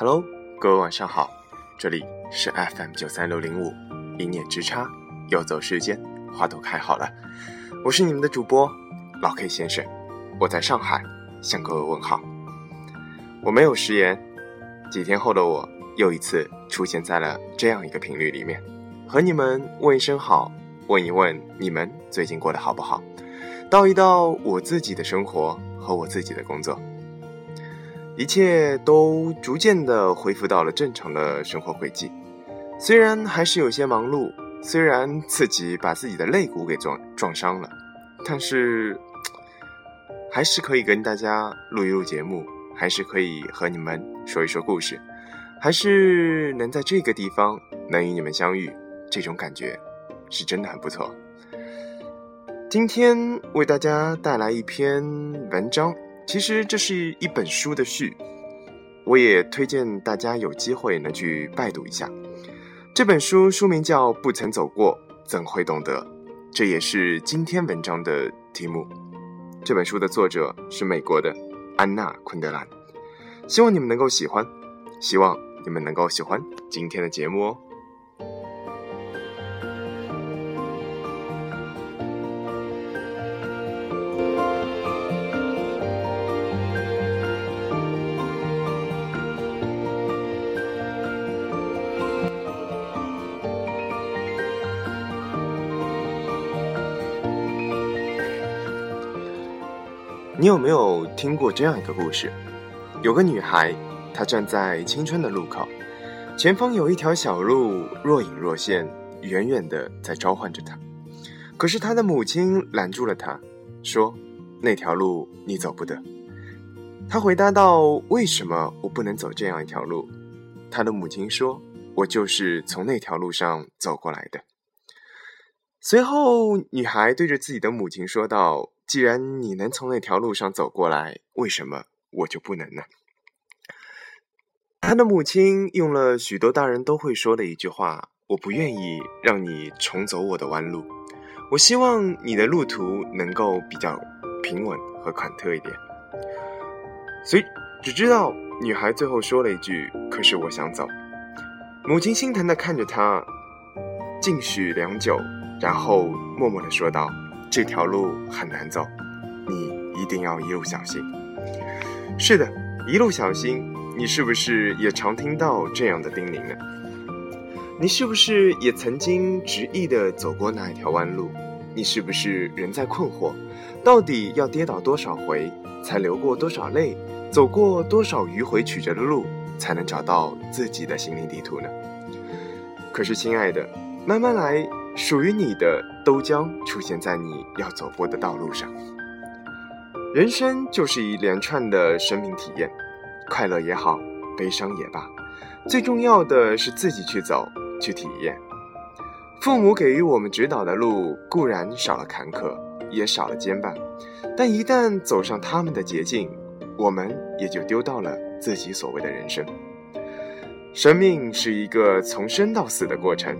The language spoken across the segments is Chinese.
Hello，各位晚上好，这里是 FM 九三六零五，一念之差，游走时间，花都开好了。我是你们的主播老 K 先生，我在上海向各位问好。我没有食言，几天后的我又一次出现在了这样一个频率里面，和你们问一声好，问一问你们最近过得好不好，道一道我自己的生活和我自己的工作。一切都逐渐的恢复到了正常的生活轨迹，虽然还是有些忙碌，虽然自己把自己的肋骨给撞撞伤了，但是还是可以跟大家录一录节目，还是可以和你们说一说故事，还是能在这个地方能与你们相遇，这种感觉是真的很不错。今天为大家带来一篇文章。其实这是一本书的序，我也推荐大家有机会能去拜读一下。这本书书名叫《不曾走过，怎会懂得》，这也是今天文章的题目。这本书的作者是美国的安娜·昆德兰，希望你们能够喜欢，希望你们能够喜欢今天的节目哦。你有没有听过这样一个故事？有个女孩，她站在青春的路口，前方有一条小路若隐若现，远远的在召唤着她。可是她的母亲拦住了她，说：“那条路你走不得。”她回答道：“为什么我不能走这样一条路？”她的母亲说：“我就是从那条路上走过来的。”随后，女孩对着自己的母亲说道。既然你能从那条路上走过来，为什么我就不能呢？他的母亲用了许多大人都会说的一句话：“我不愿意让你重走我的弯路，我希望你的路途能够比较平稳和坎坷一点。”所以只知道女孩最后说了一句：“可是我想走。”母亲心疼的看着她，静许良久，然后默默的说道。这条路很难走，你一定要一路小心。是的，一路小心。你是不是也常听到这样的叮咛呢？你是不是也曾经执意的走过那一条弯路？你是不是仍在困惑，到底要跌倒多少回，才流过多少泪，走过多少迂回曲折的路，才能找到自己的心灵地图呢？可是，亲爱的，慢慢来。属于你的都将出现在你要走过的道路上。人生就是一连串的生命体验，快乐也好，悲伤也罢，最重要的是自己去走，去体验。父母给予我们指导的路固然少了坎坷，也少了牵绊，但一旦走上他们的捷径，我们也就丢到了自己所谓的人生。生命是一个从生到死的过程。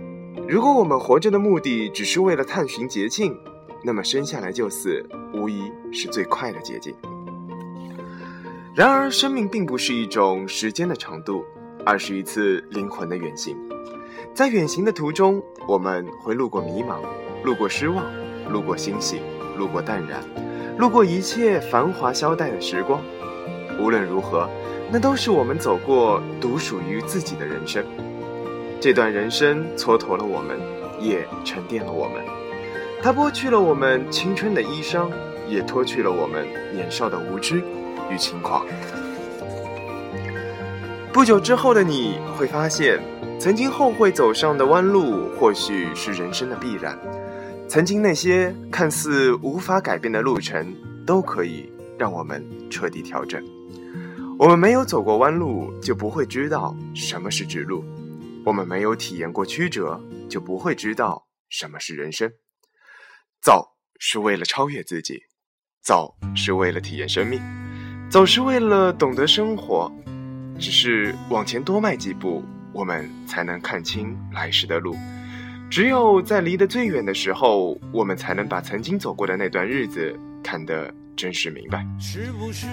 如果我们活着的目的只是为了探寻捷径，那么生下来就死，无疑是最快的捷径。然而，生命并不是一种时间的长度，而是一次灵魂的远行。在远行的途中，我们会路过迷茫，路过失望，路过欣喜，路过淡然，路过一切繁华消怠的时光。无论如何，那都是我们走过独属于自己的人生。这段人生蹉跎了我们，也沉淀了我们。它剥去了我们青春的衣裳，也脱去了我们年少的无知与轻狂。不久之后的你会发现，曾经后悔走上的弯路，或许是人生的必然。曾经那些看似无法改变的路程，都可以让我们彻底调整。我们没有走过弯路，就不会知道什么是直路。我们没有体验过曲折，就不会知道什么是人生。走是为了超越自己，走是为了体验生命，走是为了懂得生活。只是往前多迈几步，我们才能看清来时的路。只有在离得最远的时候，我们才能把曾经走过的那段日子看得真实明白。是不是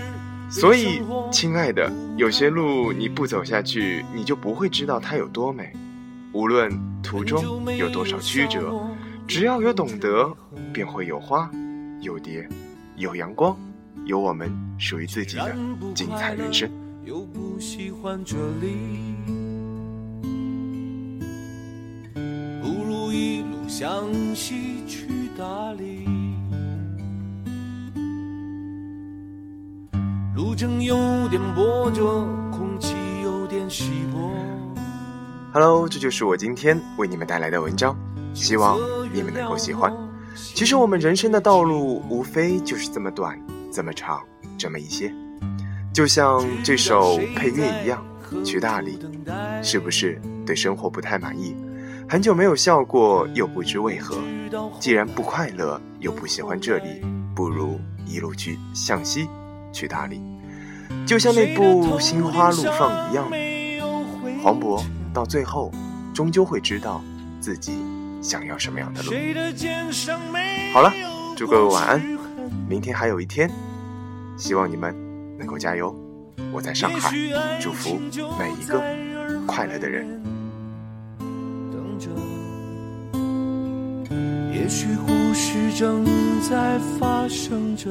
所以，亲爱的，有些路你不走下去，你就不会知道它有多美。无论途中有多少曲折，只要有懂得，便会有花，有蝶，有阳光，有我们属于自己的精彩人生。又不喜欢这里，不如一路向西去大理。正有点波折，空气有点稀薄。Hello，这就是我今天为你们带来的文章，希望你们能够喜欢。其实我们人生的道路无非就是这么短，这么长，这么一些。就像这首配乐一样，去大理，是不是对生活不太满意？很久没有笑过，又不知为何。既然不快乐，又不喜欢这里，不如一路去向西，去大理。就像那部《心花怒放》一样，黄渤到最后终究会知道自己想要什么样的路。好了，祝各位晚安，明天还有一天，希望你们。能够加油！我在上海，祝福每一个快乐的人。也许故事正在发生着，